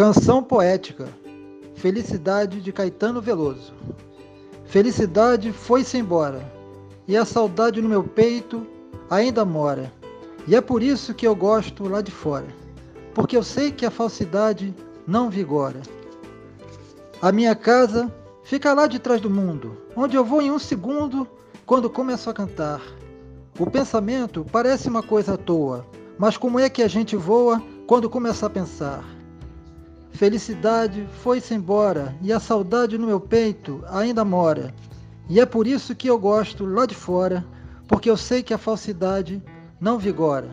Canção poética. Felicidade de Caetano Veloso. Felicidade foi-se embora, e a saudade no meu peito ainda mora. E é por isso que eu gosto lá de fora, porque eu sei que a falsidade não vigora. A minha casa fica lá de trás do mundo, onde eu vou em um segundo quando começo a cantar. O pensamento parece uma coisa à toa, mas como é que a gente voa quando começa a pensar? Felicidade foi-se embora e a saudade no meu peito ainda mora. E é por isso que eu gosto lá de fora, porque eu sei que a falsidade não vigora.